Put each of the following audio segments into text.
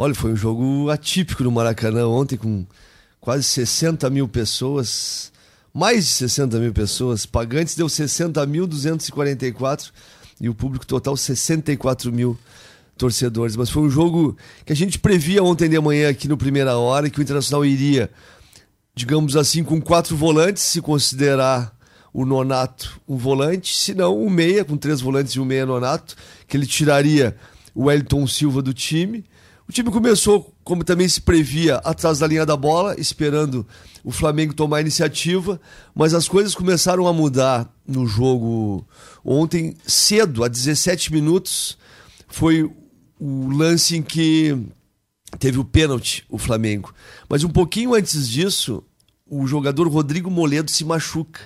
Olha, foi um jogo atípico no Maracanã ontem, com quase 60 mil pessoas, mais de 60 mil pessoas. Pagantes deu 60.244 e o público total 64 mil torcedores. Mas foi um jogo que a gente previa ontem de manhã aqui no Primeira Hora, que o Internacional iria, digamos assim, com quatro volantes, se considerar o Nonato um volante, se não um meia, com três volantes e um meia Nonato, que ele tiraria o Wellington Silva do time. O time começou, como também se previa, atrás da linha da bola, esperando o Flamengo tomar a iniciativa, mas as coisas começaram a mudar no jogo ontem, cedo, a 17 minutos. Foi o lance em que teve o pênalti, o Flamengo. Mas um pouquinho antes disso, o jogador Rodrigo Moledo se machuca.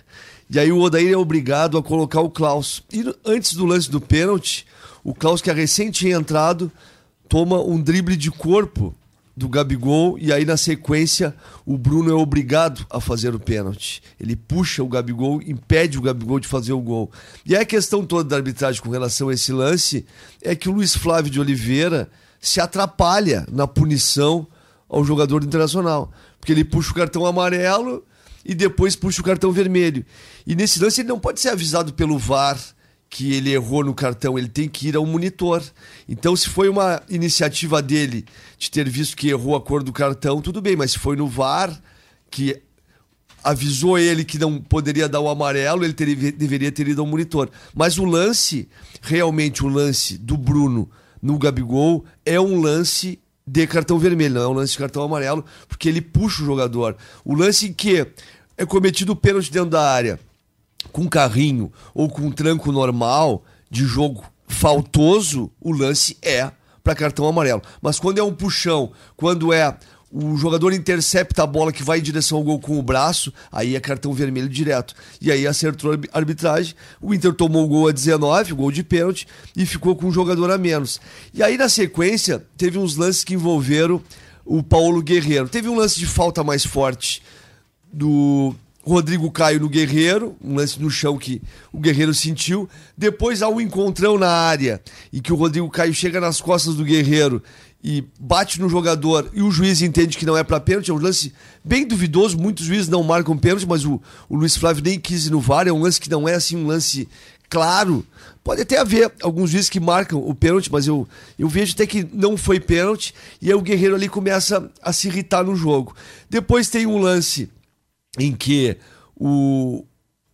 E aí o Odair é obrigado a colocar o Klaus. E antes do lance do pênalti, o Klaus, que é recém tinha entrado, toma um drible de corpo do Gabigol e aí na sequência o Bruno é obrigado a fazer o pênalti. Ele puxa o Gabigol, impede o Gabigol de fazer o gol. E a questão toda da arbitragem com relação a esse lance é que o Luiz Flávio de Oliveira se atrapalha na punição ao jogador internacional, porque ele puxa o cartão amarelo e depois puxa o cartão vermelho. E nesse lance ele não pode ser avisado pelo VAR que ele errou no cartão, ele tem que ir ao monitor. Então, se foi uma iniciativa dele de ter visto que errou a cor do cartão, tudo bem, mas se foi no VAR que avisou ele que não poderia dar o amarelo, ele teria, deveria ter ido ao monitor. Mas o lance, realmente o lance do Bruno no Gabigol, é um lance de cartão vermelho, não é um lance de cartão amarelo, porque ele puxa o jogador. O lance em que é cometido o pênalti dentro da área com carrinho ou com tranco normal de jogo faltoso, o lance é para cartão amarelo. Mas quando é um puxão, quando é o jogador intercepta a bola que vai em direção ao gol com o braço, aí é cartão vermelho direto. E aí acertou a arbitragem, o Inter tomou o gol a 19, o gol de pênalti, e ficou com um jogador a menos. E aí na sequência, teve uns lances que envolveram o Paulo Guerreiro. Teve um lance de falta mais forte do Rodrigo Caio no Guerreiro, um lance no chão que o Guerreiro sentiu. Depois há um encontrão na área e que o Rodrigo Caio chega nas costas do Guerreiro e bate no jogador e o juiz entende que não é para pênalti. É um lance bem duvidoso, muitos juízes não marcam pênalti, mas o, o Luiz Flávio nem quis ir no VAR. É um lance que não é assim um lance claro. Pode até haver alguns juízes que marcam o pênalti, mas eu, eu vejo até que não foi pênalti e aí o Guerreiro ali começa a se irritar no jogo. Depois tem um lance em que o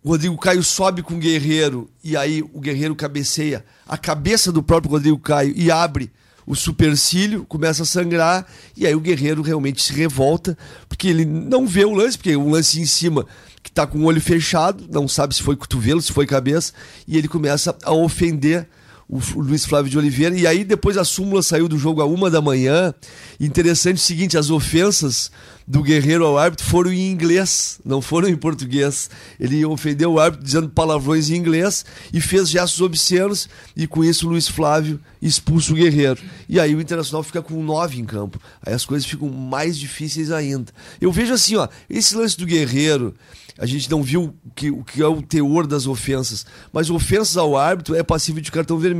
Rodrigo Caio sobe com o Guerreiro e aí o Guerreiro cabeceia a cabeça do próprio Rodrigo Caio e abre o supercílio, começa a sangrar e aí o Guerreiro realmente se revolta porque ele não vê o lance, porque o lance em cima que está com o olho fechado, não sabe se foi cotovelo, se foi cabeça e ele começa a ofender o Luiz Flávio de Oliveira. E aí depois a súmula saiu do jogo a uma da manhã. Interessante o seguinte: as ofensas do Guerreiro ao árbitro foram em inglês, não foram em português. Ele ofendeu o árbitro dizendo palavrões em inglês e fez gestos obscenos, e com isso o Luiz Flávio expulsa o Guerreiro. E aí o Internacional fica com nove em campo. Aí as coisas ficam mais difíceis ainda. Eu vejo assim, ó, esse lance do Guerreiro, a gente não viu o que, o que é o teor das ofensas, mas ofensas ao árbitro é passível de cartão vermelho.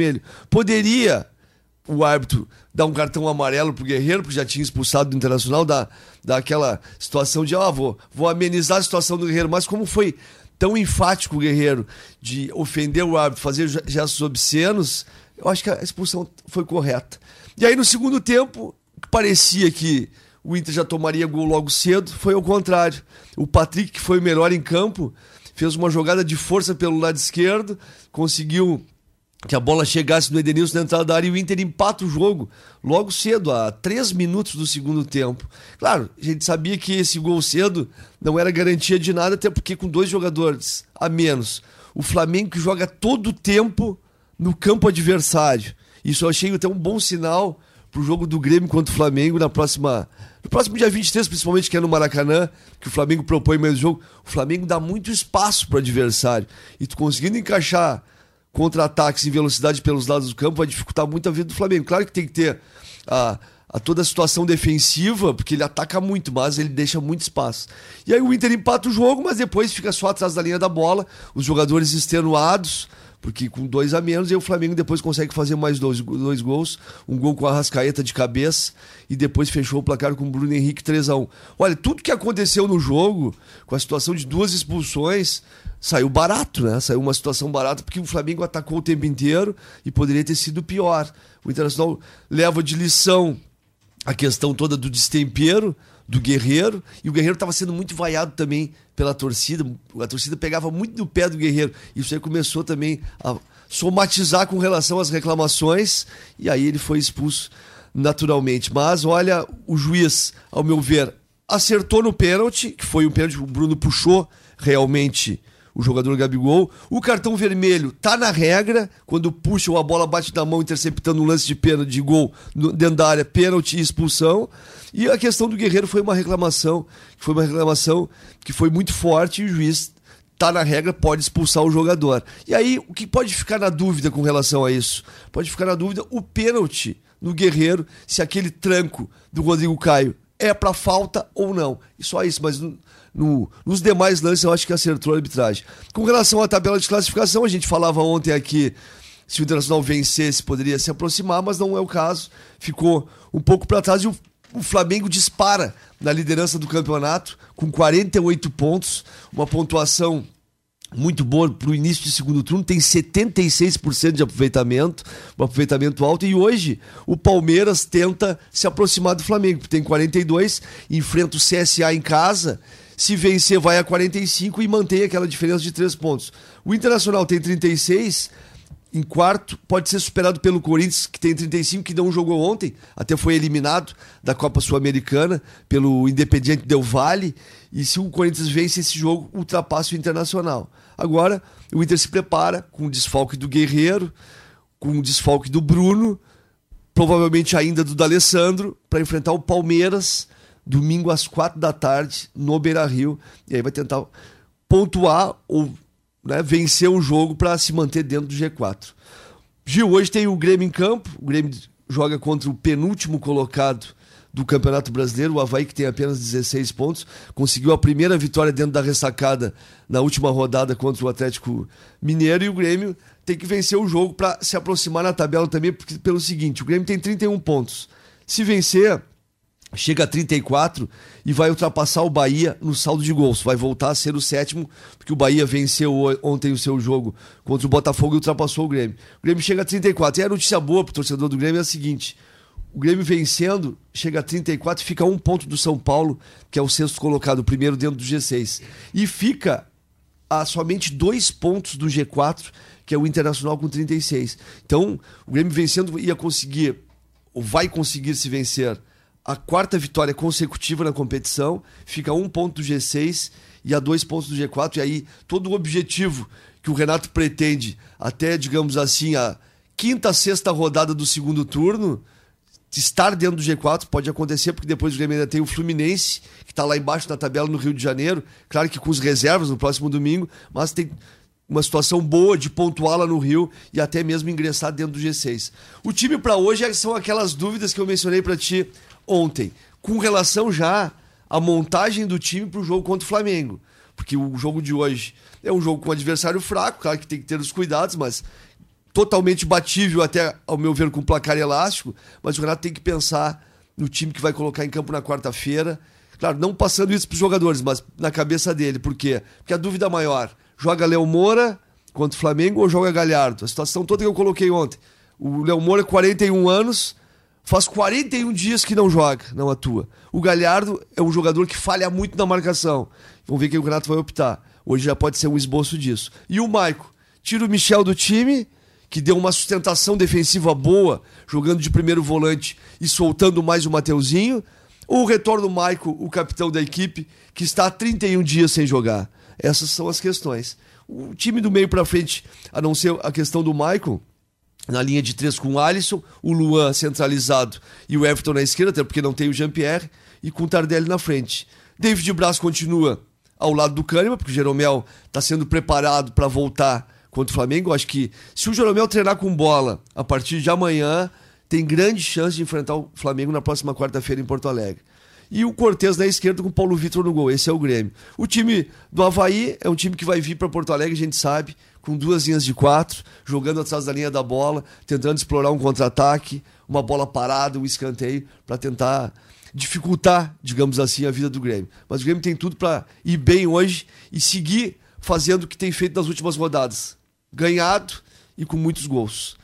Poderia o árbitro dá um cartão amarelo pro Guerreiro, porque já tinha expulsado do Internacional, dá, dá aquela situação de, ah, vou, vou amenizar a situação do Guerreiro. Mas como foi tão enfático o Guerreiro de ofender o árbitro, fazer gestos obscenos, eu acho que a expulsão foi correta. E aí no segundo tempo, parecia que o Inter já tomaria gol logo cedo, foi ao contrário. O Patrick, que foi o melhor em campo, fez uma jogada de força pelo lado esquerdo, conseguiu que a bola chegasse no Edenilson na entrada da área e o Inter empata o jogo logo cedo, a três minutos do segundo tempo. Claro, a gente sabia que esse gol cedo não era garantia de nada, até porque com dois jogadores a menos. O Flamengo que joga todo o tempo no campo adversário. Isso eu achei até um bom sinal pro jogo do Grêmio contra o Flamengo na próxima. No próximo dia 23, principalmente, que é no Maracanã, que o Flamengo propõe mais jogo. O Flamengo dá muito espaço pro adversário. E tu conseguindo encaixar contra-ataques em velocidade pelos lados do campo vai dificultar muito a vida do Flamengo. Claro que tem que ter a, a toda a situação defensiva, porque ele ataca muito, mas ele deixa muito espaço. E aí o Inter empata o jogo, mas depois fica só atrás da linha da bola, os jogadores extenuados, Porque com dois a menos, e o Flamengo depois consegue fazer mais dois, dois gols. Um gol com a Rascaeta de cabeça e depois fechou o placar com o Bruno Henrique 3 a 1 Olha, tudo que aconteceu no jogo, com a situação de duas expulsões, saiu barato, né? Saiu uma situação barata porque o Flamengo atacou o tempo inteiro e poderia ter sido pior. O Internacional leva de lição a questão toda do destempero do Guerreiro e o Guerreiro estava sendo muito vaiado também pela torcida. A torcida pegava muito no pé do Guerreiro. Isso aí começou também a somatizar com relação às reclamações e aí ele foi expulso naturalmente. Mas olha, o juiz, ao meu ver, acertou no pênalti, que foi um pênalti que o Bruno puxou realmente o jogador Gabigol. O cartão vermelho tá na regra, quando puxa ou a bola bate na mão interceptando um lance de pênalti de gol dentro da área, pênalti e expulsão. E a questão do Guerreiro foi uma reclamação, foi uma reclamação que foi muito forte e o juiz tá na regra, pode expulsar o jogador. E aí, o que pode ficar na dúvida com relação a isso? Pode ficar na dúvida o pênalti no Guerreiro, se aquele tranco do Rodrigo Caio é para falta ou não. E só isso, mas no, nos demais lances, eu acho que acertou a arbitragem. Com relação à tabela de classificação, a gente falava ontem aqui se o Internacional vencesse, poderia se aproximar, mas não é o caso. Ficou um pouco para trás e o, o, Flamengo dispara na liderança do campeonato com 48 pontos, uma pontuação muito boa para o início de segundo turno, tem 76% de aproveitamento, um aproveitamento alto. E hoje o Palmeiras tenta se aproximar do Flamengo, tem 42, enfrenta o CSA em casa se vencer, vai a 45 e mantém aquela diferença de 3 pontos. O Internacional tem 36, em quarto, pode ser superado pelo Corinthians, que tem 35, que não jogou ontem, até foi eliminado da Copa Sul-Americana pelo Independiente Del Valle. E se o Corinthians vence esse jogo, ultrapassa o Internacional. Agora, o Inter se prepara com o desfalque do Guerreiro, com o desfalque do Bruno, provavelmente ainda do D'Alessandro, para enfrentar o Palmeiras domingo às quatro da tarde, no Beira Rio. E aí vai tentar pontuar ou né, vencer o jogo para se manter dentro do G4. Gil, hoje tem o Grêmio em campo. O Grêmio joga contra o penúltimo colocado do Campeonato Brasileiro, o Havaí que tem apenas 16 pontos, conseguiu a primeira vitória dentro da ressacada na última rodada contra o Atlético Mineiro e o Grêmio tem que vencer o jogo para se aproximar na tabela também, porque pelo seguinte, o Grêmio tem 31 pontos. Se vencer, chega a 34 e vai ultrapassar o Bahia no saldo de gols. Vai voltar a ser o sétimo, porque o Bahia venceu ontem o seu jogo contra o Botafogo e ultrapassou o Grêmio. O Grêmio chega a 34. E a notícia boa para o torcedor do Grêmio é a seguinte: o Grêmio vencendo, chega a 34 e fica a um ponto do São Paulo, que é o sexto colocado, o primeiro dentro do G6. E fica a somente dois pontos do G4, que é o Internacional com 36. Então, o Grêmio vencendo ia conseguir, ou vai conseguir se vencer a quarta vitória consecutiva na competição, fica a um ponto do G6 e a dois pontos do G4. E aí, todo o objetivo que o Renato pretende, até, digamos assim, a quinta, sexta rodada do segundo turno, estar dentro do G4 pode acontecer, porque depois o Grêmio ainda tem o Fluminense, que está lá embaixo na tabela no Rio de Janeiro. Claro que com os reservas no próximo domingo, mas tem uma situação boa de pontuar lá no Rio e até mesmo ingressar dentro do G6. O time para hoje são aquelas dúvidas que eu mencionei para ti ontem, com relação já à montagem do time para o jogo contra o Flamengo. Porque o jogo de hoje é um jogo com adversário fraco, claro que tem que ter os cuidados, mas totalmente batível até, ao meu ver, com placar elástico. Mas o Renato tem que pensar no time que vai colocar em campo na quarta-feira. Claro, não passando isso para os jogadores, mas na cabeça dele. Por quê? Porque a dúvida maior, joga Léo Moura contra o Flamengo ou joga Galhardo? A situação toda que eu coloquei ontem. O Léo Moura, 41 anos, Faz 41 dias que não joga, não atua. O Galhardo é um jogador que falha muito na marcação. Vamos ver quem o Renato vai optar. Hoje já pode ser um esboço disso. E o Maico? Tira o Michel do time, que deu uma sustentação defensiva boa, jogando de primeiro volante e soltando mais o Mateuzinho. Ou retorna o Maico, o capitão da equipe, que está há 31 dias sem jogar? Essas são as questões. O time do meio para frente, a não ser a questão do Michael, na linha de três com o Alisson, o Luan centralizado e o Everton na esquerda, até porque não tem o Jean-Pierre, e com o Tardelli na frente. David Braz continua ao lado do Kahneman, porque o Jeromel está sendo preparado para voltar contra o Flamengo. Acho que se o Jeromel treinar com bola a partir de amanhã, tem grande chance de enfrentar o Flamengo na próxima quarta-feira em Porto Alegre. E o Cortez na esquerda com o Paulo Vitor no gol. Esse é o Grêmio. O time do Havaí é um time que vai vir para Porto Alegre, a gente sabe, com duas linhas de quatro, jogando atrás da linha da bola, tentando explorar um contra-ataque, uma bola parada, um escanteio, para tentar dificultar, digamos assim, a vida do Grêmio. Mas o Grêmio tem tudo para ir bem hoje e seguir fazendo o que tem feito nas últimas rodadas. Ganhado e com muitos gols.